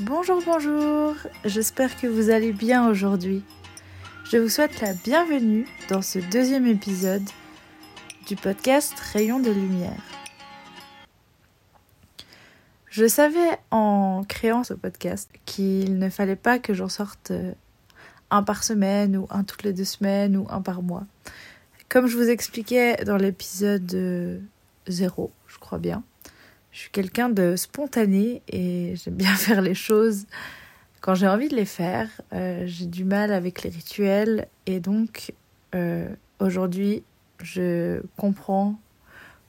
Bonjour, bonjour, j'espère que vous allez bien aujourd'hui. Je vous souhaite la bienvenue dans ce deuxième épisode du podcast Rayon de lumière. Je savais en créant ce podcast qu'il ne fallait pas que j'en sorte euh, un par semaine ou un toutes les deux semaines ou un par mois. Comme je vous expliquais dans l'épisode 0, je crois bien, je suis quelqu'un de spontané et j'aime bien faire les choses quand j'ai envie de les faire. Euh, j'ai du mal avec les rituels et donc euh, aujourd'hui je comprends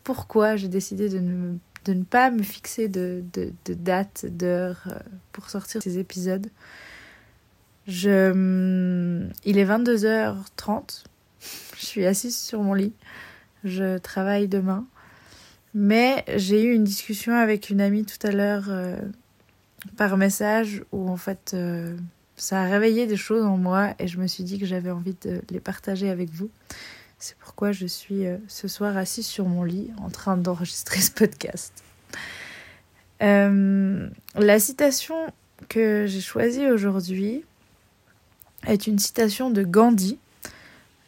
pourquoi j'ai décidé de ne, pas me fixer de, date, d'heure euh, pour sortir ces épisodes. Hum, il est 22h30, je suis assise sur mon lit, je travaille demain mais j'ai eu une discussion avec une amie tout à l'heure euh, par message où en fait euh, ça a réveillé des choses en moi et je me suis dit que j'avais envie de les partager avec vous. C'est pourquoi je suis euh, ce soir assise sur mon lit en train d'enregistrer ce podcast. la citation que j'ai choisie aujourd'hui est une citation de Gandhi.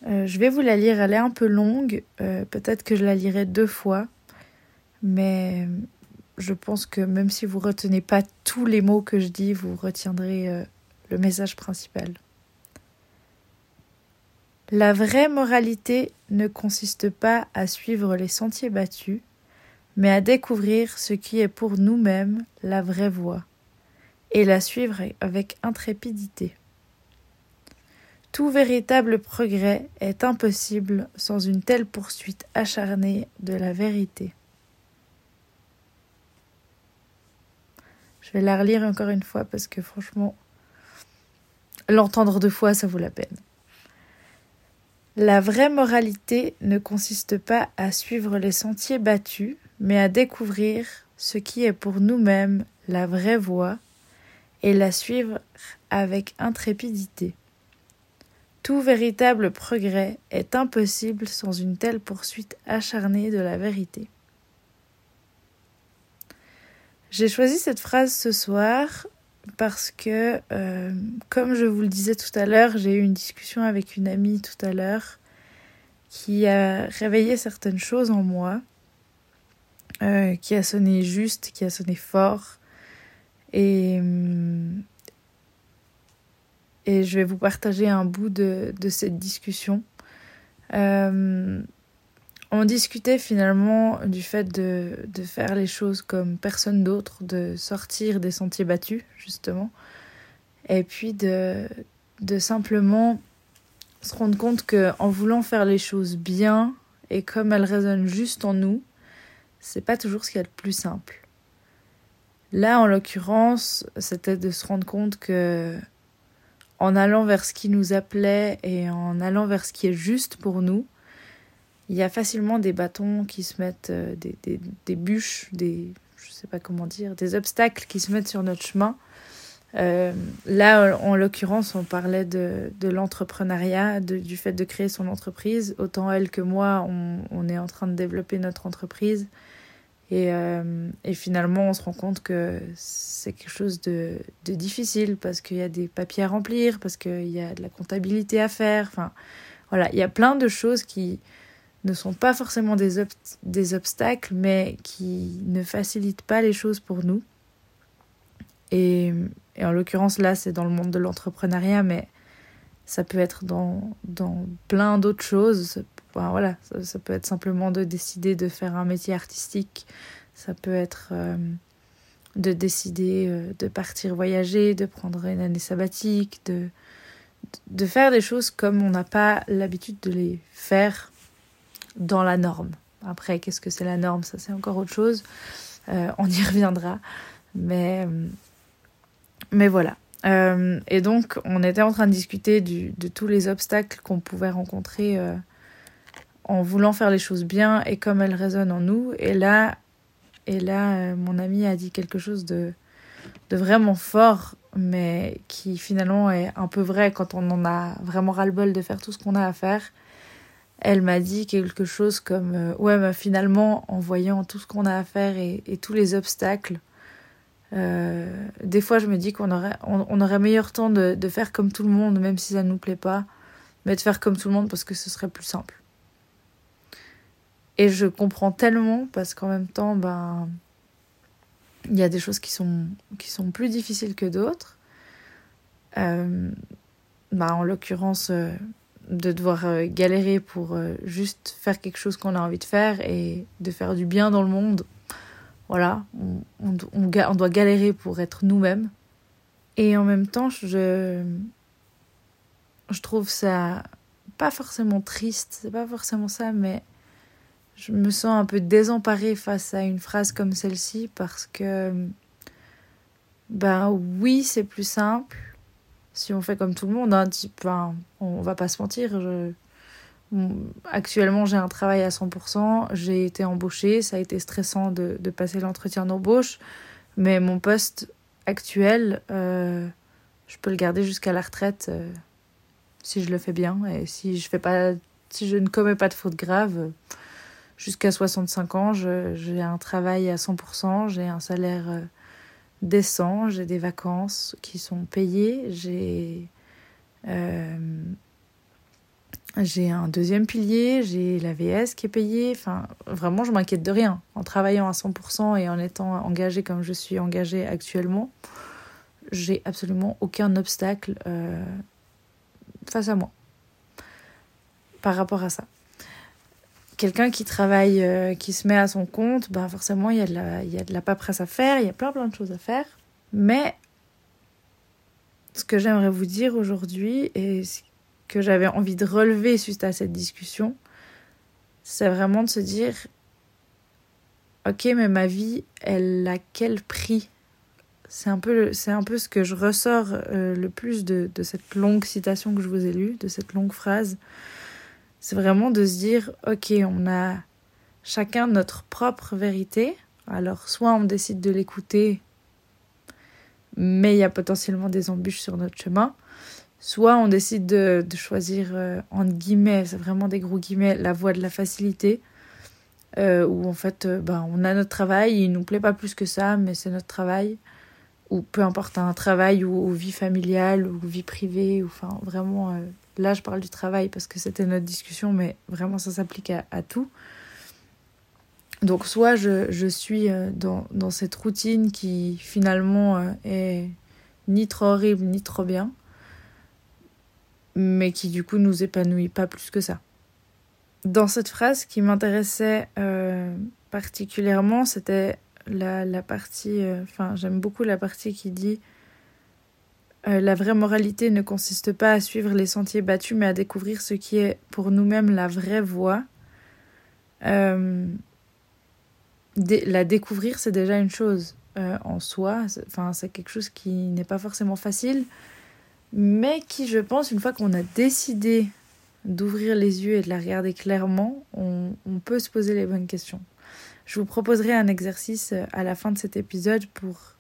je vais vous la lire, elle est un peu longue, peut-être que je la lirai deux fois mais je pense que même si vous retenez pas tous les mots que je dis, vous retiendrez euh, le message principal. La vraie moralité ne consiste pas à suivre les sentiers battus, mais à découvrir ce qui est pour nous-mêmes la vraie voie, et la suivre avec intrépidité. Tout véritable progrès est impossible sans une telle poursuite acharnée de la vérité. Je vais la relire encore une fois parce que franchement, l'entendre deux fois, ça vaut la peine. La vraie moralité ne consiste pas à suivre les sentiers battus, mais à découvrir ce qui est pour nous-mêmes la vraie voie et la suivre avec intrépidité. Tout véritable progrès est impossible sans une telle poursuite acharnée de la vérité. J'ai choisi cette phrase ce soir parce que, euh, comme je vous le disais tout à l'heure, j'ai eu une discussion avec une amie tout à l'heure qui a réveillé certaines choses en moi, euh, qui a sonné juste, qui a sonné fort. Et, et je vais vous partager un bout de, de cette discussion. Euh, on discutait finalement du fait de, faire les choses comme personne d'autre, de sortir des sentiers battus, justement, et puis de, de simplement se rendre compte que en voulant faire les choses bien et comme elles résonnent juste en nous, c'est pas toujours ce qu'il y a de plus simple. Là, en l'occurrence, c'était de se rendre compte que en allant vers ce qui nous appelait et en allant vers ce qui est juste pour nous, il y a facilement des bâtons qui se mettent, euh, des, des, des, bûches, des, je sais pas comment dire, des obstacles qui se mettent sur notre chemin. Euh, là, en l'occurrence, on parlait de, de l'entrepreneuriat, du fait de créer son entreprise. Autant elle que moi, on, on est en train de développer notre entreprise. Et, euh, et, finalement, on se rend compte que c'est quelque chose de, de difficile parce qu'il y a des papiers à remplir, parce qu'il y a de la comptabilité à faire. Enfin, voilà, il y a plein de choses qui, ne sont pas forcément des, obstacles, mais qui ne facilitent pas les choses pour nous. Et, en l'occurrence, là, c'est dans le monde de l'entrepreneuriat, mais ça peut être dans, plein d'autres choses. Voilà, ça, ça, peut être simplement de décider de faire un métier artistique. Ça peut être euh, de décider euh, de partir voyager, de prendre une année sabbatique, de, de faire des choses comme on n'a pas l'habitude de les faire dans la norme. Après, qu'est-ce que c'est la norme? Ça, c'est encore autre chose. Euh, on y reviendra. Mais, mais voilà. Euh, et donc, on était en train de discuter de tous les obstacles qu'on pouvait rencontrer euh, en voulant faire les choses bien et comme elles résonnent en nous. Et là, et là euh, mon ami a dit quelque chose de, de vraiment fort, mais qui finalement est un peu vrai quand on en a vraiment ras-le-bol de faire tout ce qu'on a à faire elle m'a dit quelque chose comme euh, ouais bah, finalement en voyant tout ce qu'on a à faire et, tous les obstacles des fois, je me dis qu'on aurait, on, meilleur temps de, faire comme tout le monde, même si ça ne nous plaît pas, mais de faire comme tout le monde parce que ce serait plus simple. Et je comprends tellement parce qu'en même temps, ben, il y a des choses qui sont, plus difficiles que d'autres. Euh, ben, en l'occurrence, euh, de devoir euh, galérer pour juste faire quelque chose qu'on a envie de faire et de faire du bien dans le monde. Voilà, on, on, on doit galérer pour être nous-mêmes. Et en même temps, je, je trouve ça pas forcément triste, c'est pas forcément ça, mais je me sens un peu désemparée face à une phrase comme celle-ci parce que, ben oui, c'est plus simple si on fait comme tout le monde. Hein, ben, on va pas se mentir. Actuellement, j'ai un travail à 100%, j'ai été embauchée, ça a été stressant de, passer l'entretien d'embauche, mais mon poste actuel, euh, je peux le garder jusqu'à la retraite euh, si je le fais bien et si je ne commets pas de fautes graves jusqu'à 65 ans, j'ai un travail à 100%, j'ai un salaire euh, décent, j'ai des vacances qui sont payées, j'ai euh, un deuxième pilier, j'ai la VS qui est payée. Enfin, vraiment, je m'inquiète de rien. En travaillant à 100% et en étant engagée comme je suis engagée actuellement, j'ai absolument aucun obstacle euh, face à moi par rapport à ça quelqu'un qui travaille, euh, qui se met à son compte, ben forcément, il y, a de la, la paperasse à faire, il y a plein plein de choses à faire. Mais ce que j'aimerais vous dire aujourd'hui et ce que j'avais envie de relever suite à cette discussion, c'est vraiment de se dire, ok, mais ma vie, elle a quel prix? C'est un, peu, un peu ce que je ressors euh, le plus de, de cette longue citation que je vous ai lue, de cette longue phrase. C'est vraiment de se dire, ok, on a chacun notre propre vérité. Alors, soit on décide de l'écouter, mais il y a potentiellement des embûches sur notre chemin. Soit on décide de, choisir, euh, entre guillemets, c'est vraiment des gros guillemets, la voie de la facilité. Euh, où en fait, euh, ben, on a notre travail, il nous plaît pas plus que ça, mais c'est notre travail. Ou peu importe, un travail ou, vie familiale ou vie privée, ou enfin vraiment Là, je parle du travail parce que c'était notre discussion, mais vraiment, ça s'applique à, tout. Donc, soit je, suis euh, dans, dans, cette routine qui finalement euh, est ni trop horrible ni trop bien, mais qui du coup nous épanouit pas plus que ça. Dans cette phrase qui m'intéressait euh, particulièrement, c'était la, la partie, enfin j'aime beaucoup la partie qui dit euh, la vraie moralité ne consiste pas à suivre les sentiers battus, mais à découvrir ce qui est pour nous-mêmes la vraie voie. Euh, la découvrir, c'est déjà une chose euh, en soi. Enfin, c'est quelque chose qui n'est pas forcément facile, mais qui, je pense, une fois qu'on a décidé d'ouvrir les yeux et de la regarder clairement, on, on peut se poser les bonnes questions. Je vous proposerai un exercice à la fin de cet épisode pour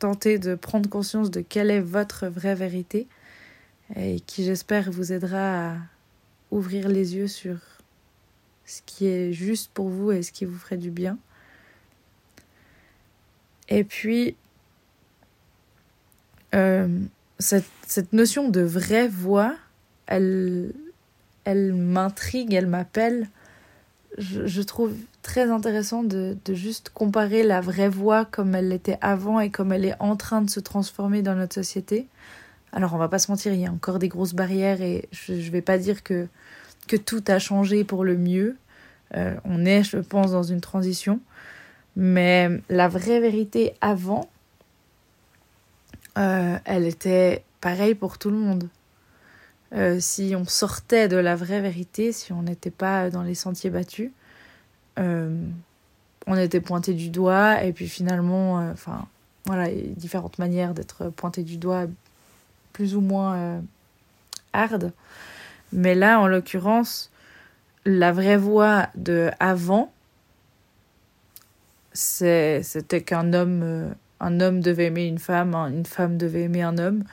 tenter de prendre conscience de quelle est votre vraie vérité et qui j'espère vous aidera à ouvrir les yeux sur ce qui est juste pour vous et ce qui vous ferait du bien. Et puis, euh, cette, notion de vraie voix, elle, m'intrigue, elle m'appelle. Je, trouve très intéressant de, de, juste comparer la vraie voix comme elle l'était avant et comme elle est en train de se transformer dans notre société. Alors on va pas se mentir, il y a encore des grosses barrières et je, je vais pas dire que, que tout a changé pour le mieux. Euh, on est, je pense, dans une transition. Mais la vraie vérité avant, euh, elle était pareille pour tout le monde. Euh, si on sortait de la vraie vérité, si on n'était pas dans les sentiers battus, on était pointé du doigt et puis finalement, euh, enfin voilà, différentes manières d'être pointé du doigt, plus ou moins euh, hard. Mais là, en l'occurrence, la vraie voix de avant, c'était qu'un homme, un homme devait aimer une femme, une femme devait aimer un homme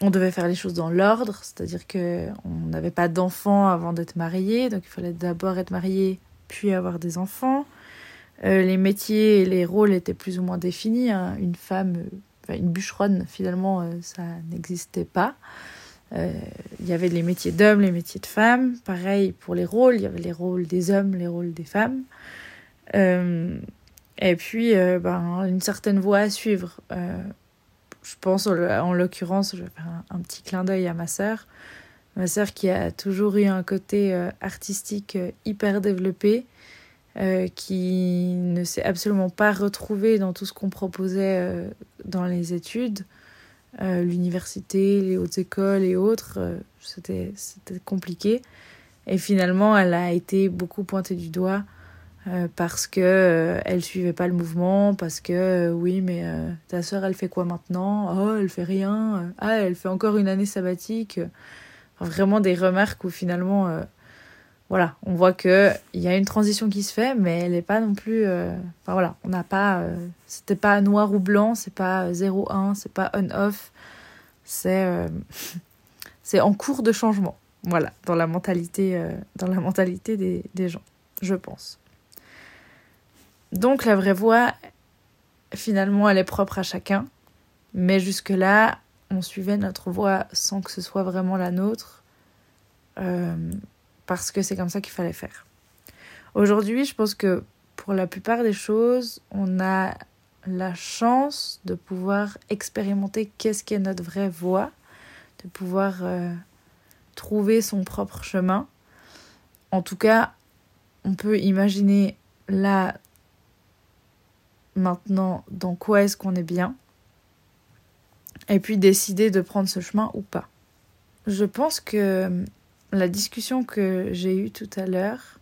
on devait faire les choses dans l'ordre, c'est-à-dire que on n'avait pas d'enfants avant d'être marié, donc il fallait d'abord être marié puis avoir des enfants. Euh, les métiers et les rôles étaient plus ou moins définis. Hein. Une femme, euh, une bûcheronne, finalement, euh, ça n'existait pas. Il y avait les métiers d'hommes, les métiers de femmes. Pareil pour les rôles, il y avait les rôles des hommes, les rôles des femmes. et puis, ben, une certaine voie à suivre. Je pense, en l'occurrence, je vais faire un, petit clin d'œil à ma sœur. Ma sœur qui a toujours eu un côté artistique hyper développé euh, qui ne s'est absolument pas retrouvé dans tout ce qu'on proposait euh, dans les études, euh, l'université, les hautes écoles et autres, c'était compliqué. Et finalement, elle a été beaucoup pointée du doigt parce que elle suivait pas le mouvement, parce que oui, mais ta sœur, elle fait quoi maintenant? Oh, elle fait rien. Ah, elle fait encore une année sabbatique. vraiment des remarques où finalement voilà, on voit que il y a une transition qui se fait, mais elle n'est pas non plus. Euh, enfin voilà, on n'a pas. Euh, c'était pas noir ou blanc, c'est pas 0-1, c'est pas on-off. C'est euh, c'est en cours de changement. Voilà, dans la mentalité, dans la mentalité des, des gens, je pense. Donc la vraie voix, finalement, elle est propre à chacun. Mais jusque-là, on suivait notre voix sans que ce soit vraiment la nôtre parce que c'est comme ça qu'il fallait faire. Aujourd'hui, je pense que pour la plupart des choses, on a la chance de pouvoir expérimenter qu'est-ce qu'est notre vraie voie, de pouvoir euh, trouver son propre chemin. En tout cas, on peut imaginer là, maintenant, dans quoi est-ce qu'on est bien, et puis décider de prendre ce chemin ou pas. Je pense que la discussion que j'ai eue tout à l'heure,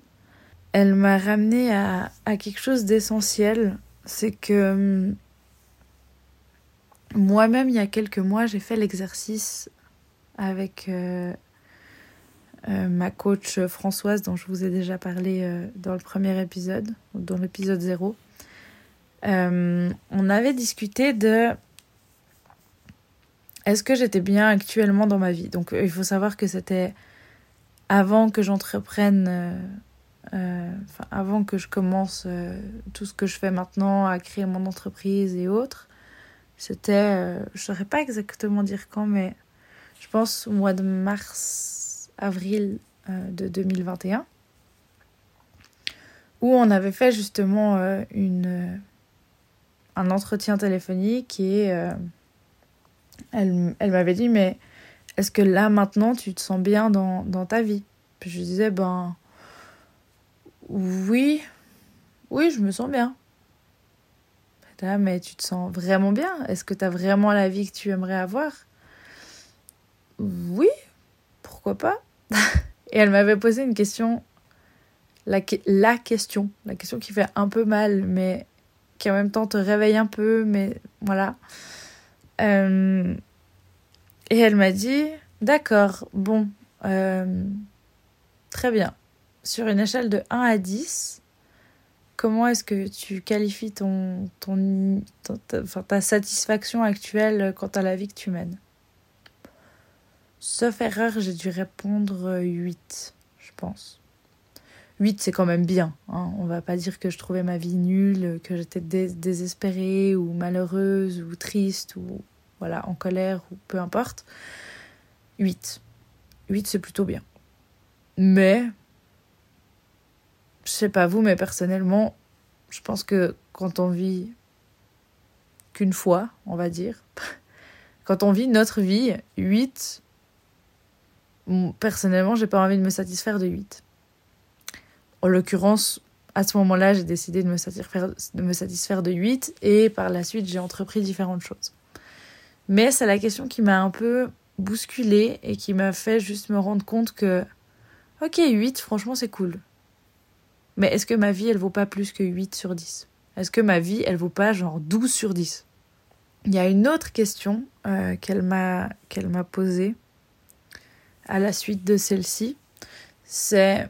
elle m'a ramené à, quelque chose d'essentiel. C'est que hum, moi-même, il y a quelques mois, j'ai fait l'exercice avec euh, euh, ma coach Françoise, dont je vous ai déjà parlé euh, dans le premier épisode, dans l'épisode 0. Hum, on avait discuté de est-ce que j'étais bien actuellement dans ma vie? Donc il faut savoir que c'était avant que j'entreprenne, euh, euh, avant que je commence euh, tout ce que je fais maintenant, à créer mon entreprise et autres, c'était, je ne saurais pas exactement dire quand, mais je pense au mois de mars, avril de 2021, où on avait fait justement une, un entretien téléphonique et elle, elle m'avait dit, mais est-ce que là, maintenant, tu te sens bien dans, ta vie? Puis je disais, ben. Oui, oui, je me sens bien. mais tu te sens vraiment bien? Est-ce que tu as vraiment la vie que tu aimerais avoir? Oui, pourquoi pas? Et elle m'avait posé une question, la question, la question qui fait un peu mal, mais qui en même temps te réveille un peu, mais voilà. Euh, et elle m'a dit, d'accord, bon, euh, très bien. Sur une échelle de 1 à 10, comment est-ce que tu qualifies ton, ton, ta, satisfaction actuelle quant à la vie que tu mènes? Sauf erreur, j'ai dû répondre 8, je pense. 8, c'est quand même bien. Hein. On va pas dire que je trouvais ma vie nulle, que j'étais désespérée ou malheureuse ou triste ou voilà, en colère ou peu importe. 8. 8, c'est plutôt bien. Mais, je sais pas vous, mais personnellement, je pense que quand on vit qu'une fois, on va dire, quand on vit notre vie, 8, personnellement, j'ai pas envie de me satisfaire de 8. En l'occurrence, à ce moment-là, j'ai décidé de me, satisfaire, de me satisfaire de 8 et par la suite, j'ai entrepris différentes choses. Mais c'est la question qui m'a un peu bousculée et qui m'a fait juste me rendre compte que, ok, 8, franchement, c'est cool. Mais est-ce que ma vie, elle vaut pas plus que 8 sur 10 Est-ce que ma vie, elle vaut pas genre 12 sur 10 Il y a une autre question euh, qu'elle m'a posée à la suite de celle-ci. C'est.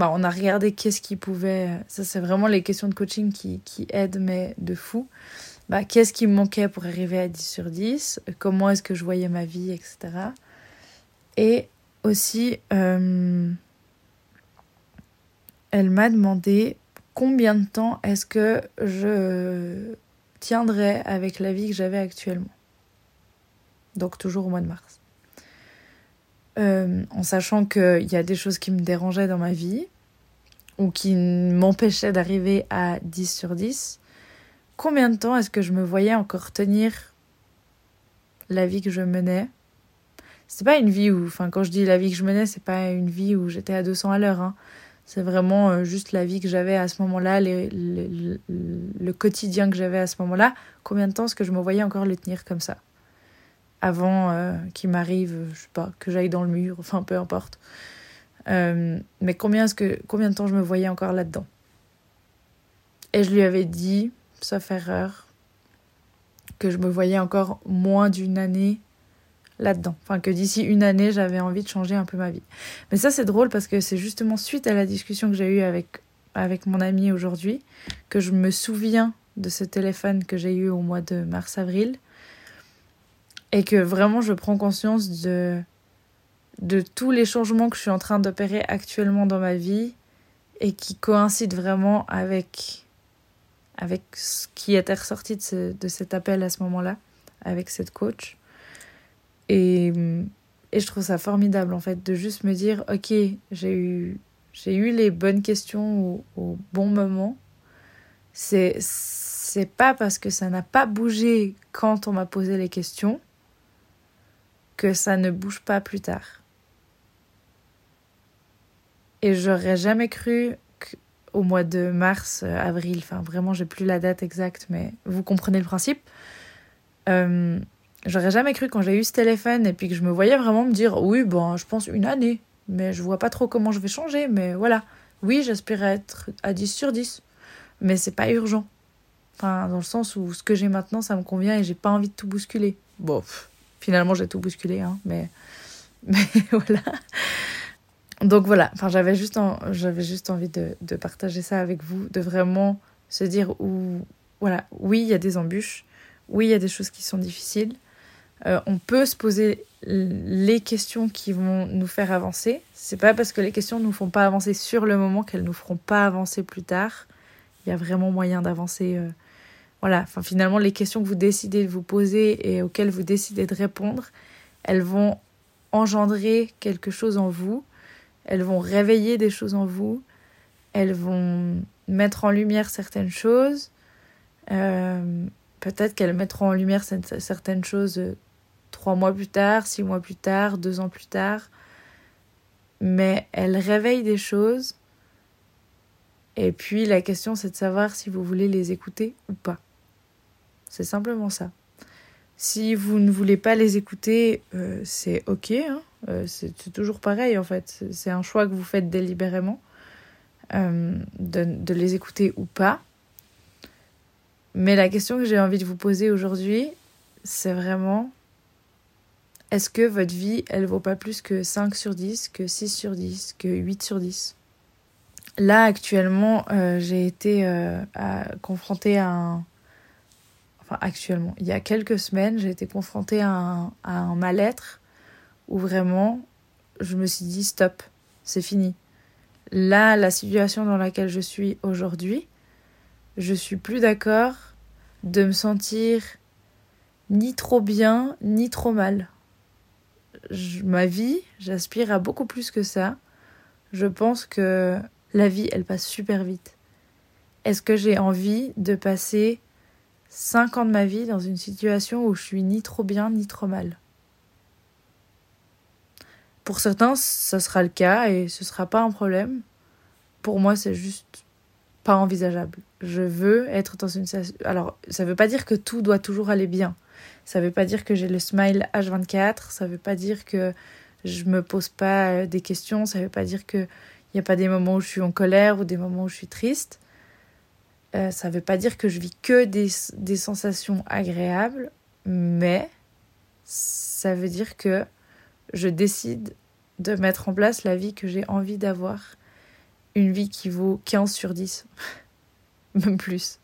Bah, on a regardé qu'est-ce qui pouvait. Ça, c'est vraiment les questions de coaching qui, qui aident, mais de fou bah, qu'est-ce qui me manquait pour arriver à 10 sur 10, comment est-ce que je voyais ma vie, etc. Et aussi, euh, elle m'a demandé combien de temps est-ce que je tiendrais avec la vie que j'avais actuellement. Donc toujours au mois de mars. Euh, en sachant qu'il y a des choses qui me dérangeaient dans ma vie ou qui m'empêchaient d'arriver à 10 sur 10, combien de temps est-ce que je me voyais encore tenir la vie que je menais? C'est pas une vie où, enfin quand je dis la vie que je menais, c'est pas une vie où j'étais à 200 à l'heure. Hein. C'est vraiment euh, juste la vie que j'avais à ce moment-là, le quotidien que j'avais à ce moment-là. Combien de temps est-ce que je me voyais encore le tenir comme ça? Avant euh, qu'il m'arrive, je sais pas, que j'aille dans le mur, enfin peu importe. Euh, mais combien, est-ce que, combien de temps je me voyais encore là-dedans? Et je lui avais dit, sauf erreur, que je me voyais encore moins d'une année là-dedans. Enfin, que d'ici une année, j'avais envie de changer un peu ma vie. Mais ça, c'est drôle parce que c'est justement suite à la discussion que j'ai eue avec, avec mon ami aujourd'hui que je me souviens de ce téléphone que j'ai eu au mois de mars-avril et que vraiment je prends conscience de, de tous les changements que je suis en train d'opérer actuellement dans ma vie et qui coïncident vraiment avec, avec ce qui était ressorti de, de cet appel à ce moment-là, avec cette coach. Et, et je trouve ça formidable, en fait, de juste me dire, ok, j'ai eu, j'ai eu les bonnes questions au, au bon moment. C'est, c'est pas parce que ça n'a pas bougé quand on m'a posé les questions que ça ne bouge pas plus tard. Et j'aurais jamais cru qu'au mois de mars, euh, avril, enfin vraiment, j'ai plus la date exacte, mais vous comprenez le principe. Euh, J'aurais jamais cru quand j'ai eu ce téléphone et puis que je me voyais vraiment me dire oui, bon, je pense une année, mais je vois pas trop comment je vais changer, mais voilà. Oui, j'aspire à être à 10 sur 10, mais c'est pas urgent. Enfin, dans le sens où ce que j'ai maintenant, ça me convient et j'ai pas envie de tout bousculer. Bon, finalement, j'ai tout bousculé, hein, mais, mais voilà. Donc voilà, enfin, j'avais juste, juste envie de, partager ça avec vous, de vraiment se dire où, voilà, oui, il y a des embûches, oui, il y a des choses qui sont difficiles, euh, on peut se poser les questions qui vont nous faire avancer. C'est pas parce que les questions ne nous font pas avancer sur le moment qu'elles nous feront pas avancer plus tard. Il y a vraiment moyen d'avancer. Euh, voilà. Enfin, finalement, les questions que vous décidez de vous poser et auxquelles vous décidez de répondre, elles vont engendrer quelque chose en vous. Elles vont réveiller des choses en vous. Elles vont mettre en lumière certaines choses. Euh, peut-être qu'elles mettront en lumière certaines choses trois mois plus tard, six mois plus tard, deux ans plus tard. Mais elle réveille des choses. Et puis la question c'est de savoir si vous voulez les écouter ou pas. C'est simplement ça. Si vous ne voulez pas les écouter, euh, c'est ok. Hein. Euh, c'est toujours pareil en fait. C'est un choix que vous faites délibérément euh, de, de les écouter ou pas. Mais la question que j'ai envie de vous poser aujourd'hui, c'est vraiment est-ce que votre vie, elle vaut pas plus que 5 sur 10, que 6 sur 10, que 8 sur 10 Là, actuellement, j'ai été confrontée à un... Actuellement, il y a quelques semaines, j'ai été confrontée à un, à un mal-être où vraiment, je me suis dit, stop, c'est fini. Là, la situation dans laquelle je suis aujourd'hui, je suis plus d'accord de me sentir ni trop bien, ni trop mal ma vie, j'aspire à beaucoup plus que ça. Je pense que la vie, elle passe super vite. Est-ce que j'ai envie de passer 5 ans de ma vie dans une situation où je suis ni trop bien ni trop mal Pour certains, ça sera le cas et ce sera pas un problème. Pour moi, c'est juste pas envisageable. Je veux être dans une alors ça veut pas dire que tout doit toujours aller bien. Ça veut pas dire que j'ai le smile H24, ça veut pas dire que je me pose pas des questions, ça veut pas dire que il n'y a pas des moments où je suis en colère ou des moments où je suis triste. Euh, ça veut pas dire que je vis que des, sensations agréables, mais ça veut dire que je décide de mettre en place la vie que j'ai envie d'avoir. Une vie qui vaut 15 sur 10, même plus.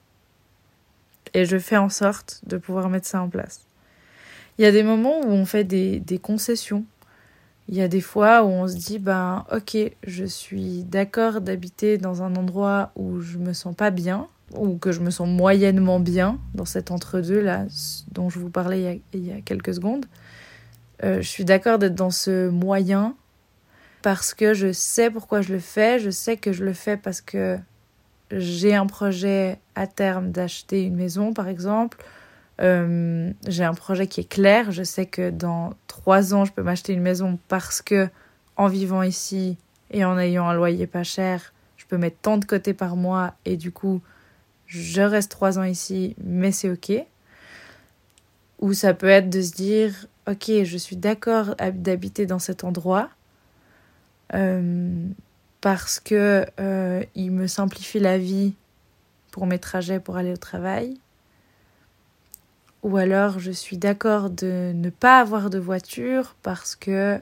Et je fais en sorte de pouvoir mettre ça en place. Il y a des moments où on fait des, des concessions. Il y a des fois où on se dit, ben ok, je suis d'accord d'habiter dans un endroit où je me sens pas bien, ou que je me sens moyennement bien dans cet entre-deux là dont je vous parlais il y a, quelques secondes. Euh, je suis d'accord d'être dans ce moyen parce que je sais pourquoi je le fais, je sais que je le fais parce que j'ai un projet à terme d'acheter une maison par exemple, euh, j'ai un projet qui est clair. Je sais que dans trois ans, je peux m'acheter une maison parce que, en vivant ici et en ayant un loyer pas cher, je peux mettre tant de côté par mois et du coup, je reste trois ans ici, mais c'est ok. Ou ça peut être de se dire, ok, je suis d'accord d'habiter dans cet endroit euh, parce que euh, il me simplifie la vie pour mes trajets pour aller au travail ou alors je suis d'accord de ne pas avoir de voiture parce que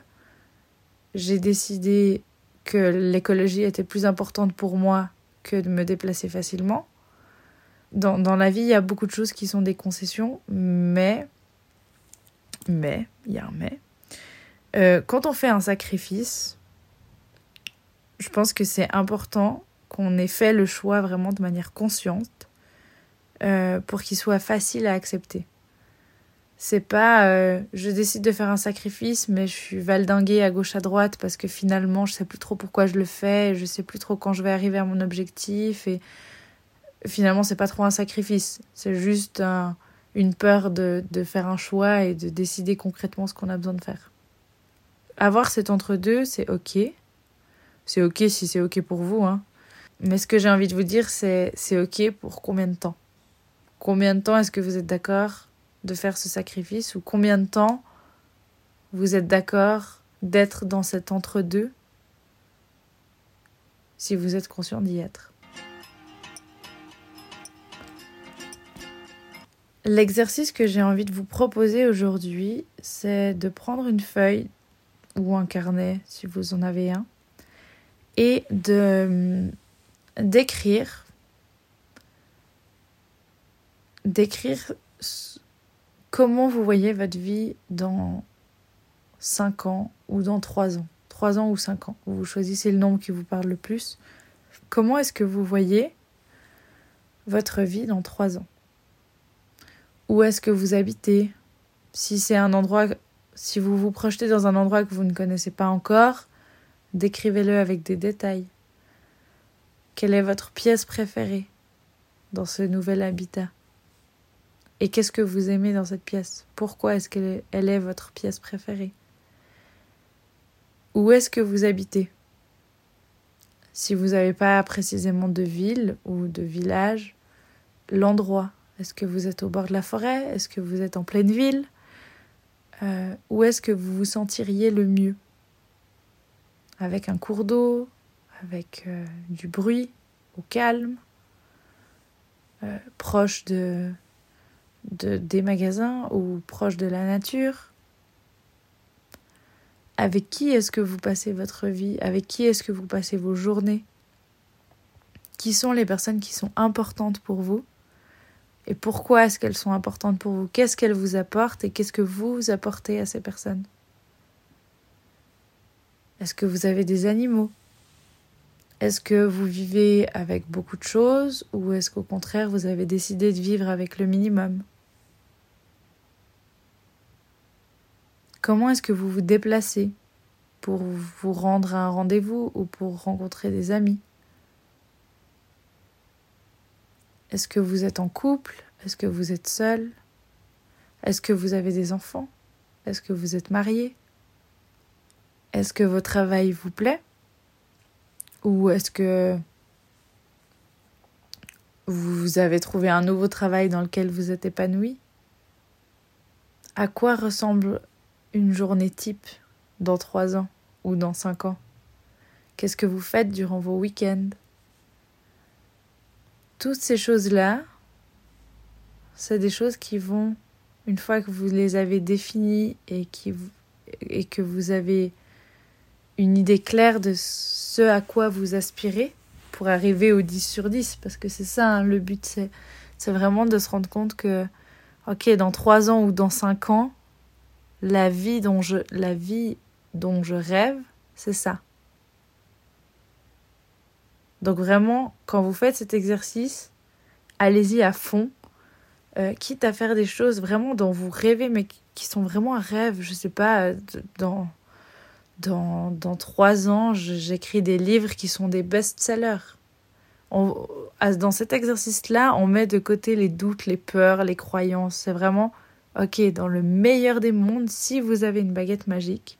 j'ai décidé que l'écologie était plus importante pour moi que de me déplacer facilement. Dans, la vie, il y a beaucoup de choses qui sont des concessions, mais, mais, il y a un mais. Euh, quand on fait un sacrifice, je pense que c'est important qu'on ait fait le choix vraiment de manière consciente euh, pour qu'il soit facile à accepter. C'est pas euh, je décide de faire un sacrifice, mais je suis valdinguée à gauche à droite parce que finalement je sais plus trop pourquoi je le fais, je sais plus trop quand je vais arriver à mon objectif et finalement c'est pas trop un sacrifice, c'est juste une peur de, faire un choix et de décider concrètement ce qu'on a besoin de faire. Avoir cet entre-deux, c'est ok. C'est ok si c'est ok pour vous, hein. Mais ce que j'ai envie de vous dire, c'est c'est ok pour combien de temps? Combien de temps est-ce que vous êtes d'accord de faire ce sacrifice ou combien de temps vous êtes d'accord d'être dans cet entre-deux si vous êtes conscient d'y être? L'exercice que j'ai envie de vous proposer aujourd'hui, c'est de prendre une feuille ou un carnet si vous en avez un et de d'écrire d'écrire Comment vous voyez votre vie dans 5 ans ou dans 3 ans. 3 ans ou 5 ans. Vous choisissez le nombre qui vous parle le plus. Comment est-ce que vous voyez votre vie dans 3 ans? Où est-ce que vous habitez? Si c'est un endroit, si vous vous projetez dans un endroit que vous ne connaissez pas encore, décrivez-le avec des détails. Quelle est votre pièce préférée dans ce nouvel habitat? Et qu'est-ce que vous aimez dans cette pièce? Pourquoi est-ce qu'elle est, votre pièce préférée? Où est-ce que vous habitez? Si vous n'avez pas précisément de ville ou de village, l'endroit. Est-ce que vous êtes au bord de la forêt? Est-ce que vous êtes en pleine ville? Euh, Où est-ce que vous vous sentiriez le mieux? Avec un cours d'eau Avec euh, du bruit Au calme euh, Proche de de, des magasins ou proche de la nature? Avec qui est-ce que vous passez votre vie? Avec qui est-ce que vous passez vos journées? Qui sont les personnes qui sont importantes pour vous? Et pourquoi est-ce qu'elles sont importantes pour vous? Qu'est-ce qu'elles vous apportent et qu'est-ce que vous apportez à ces personnes? Est-ce que vous avez des animaux? Est-ce que vous vivez avec beaucoup de choses ou est-ce qu'au contraire vous avez décidé de vivre avec le minimum? Comment est-ce que vous vous déplacez pour vous rendre à un rendez-vous ou pour rencontrer des amis? Est-ce que vous êtes en couple? Est-ce que vous êtes seul? Est-ce que vous avez des enfants? Est-ce que vous êtes marié? Est-ce que votre travail vous plaît? Ou est-ce que vous avez trouvé un nouveau travail dans lequel vous êtes épanoui? À quoi ressemble une journée type dans trois ans ou dans cinq ans? Qu'est-ce que vous faites durant vos week-ends? Toutes ces choses-là, c'est des choses qui vont, une fois que vous les avez définies et, qui, et que vous avez une idée claire de ce à quoi vous aspirez pour arriver au 10 sur 10, parce que c'est ça hein, le but, c'est, vraiment de se rendre compte que, ok, dans trois ans ou dans cinq ans, la vie dont je la vie dont je rêve, c'est ça. Donc vraiment, quand vous faites cet exercice, allez-y à fond, euh, quitte à faire des choses vraiment dont vous rêvez, mais qui sont vraiment un rêve. Je sais pas, euh, dans, dans, dans trois ans, j'écris des livres qui sont des best-sellers. Dans cet exercice-là, on met de côté les doutes, les peurs, les croyances. C'est vraiment, ok, dans le meilleur des mondes, si vous avez une baguette magique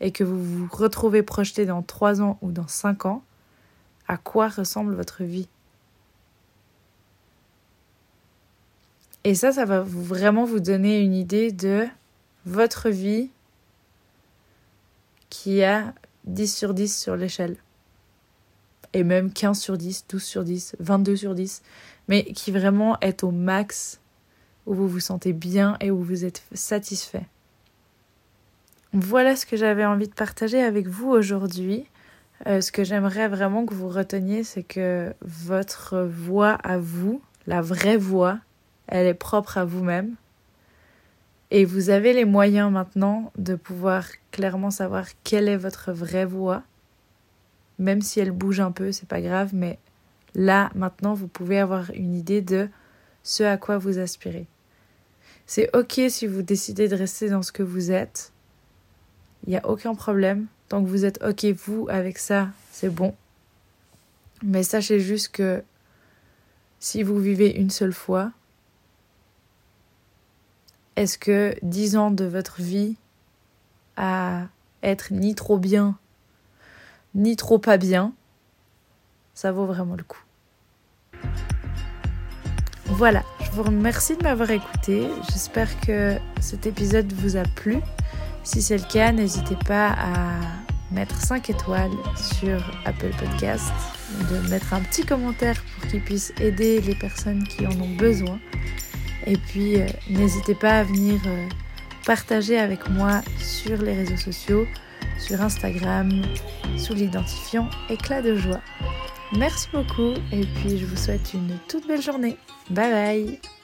et que vous vous retrouvez projeté dans trois ans ou dans cinq ans, à quoi ressemble votre vie Et ça, ça va vraiment vous donner une idée de votre vie qui a 10 sur 10 sur l'échelle. Et même 15 sur 10, 12 sur 10, 22 sur 10. Mais qui vraiment est au max où vous vous sentez bien et où vous êtes satisfait. Voilà ce que j'avais envie de partager avec vous aujourd'hui. Euh, ce que j'aimerais vraiment que vous reteniez, c'est que votre voix à vous, la vraie voix, elle est propre à vous-même. Et vous avez les moyens maintenant de pouvoir clairement savoir quelle est votre vraie voix. Même si elle bouge un peu, c'est pas grave, mais là, maintenant, vous pouvez avoir une idée de ce à quoi vous aspirez. C'est ok si vous décidez de rester dans ce que vous êtes. Il n'y a aucun problème. Tant que vous êtes ok vous avec ça, c'est bon. Mais sachez juste que si vous vivez une seule fois, est-ce que 10 ans de votre vie à être ni trop bien, ni trop pas bien, ça vaut vraiment le coup Voilà, je vous remercie de m'avoir écouté. J'espère que cet épisode vous a plu. Si c'est le cas, n'hésitez pas à mettre 5 étoiles sur Apple Podcast, de mettre un petit commentaire pour qu'il puisse aider les personnes qui en ont besoin. Et puis, euh, n'hésitez pas à venir euh, partager avec moi sur les réseaux sociaux, sur Instagram, sous l'identifiant éclat de joie. Merci beaucoup et puis je vous souhaite une toute belle journée. Bye bye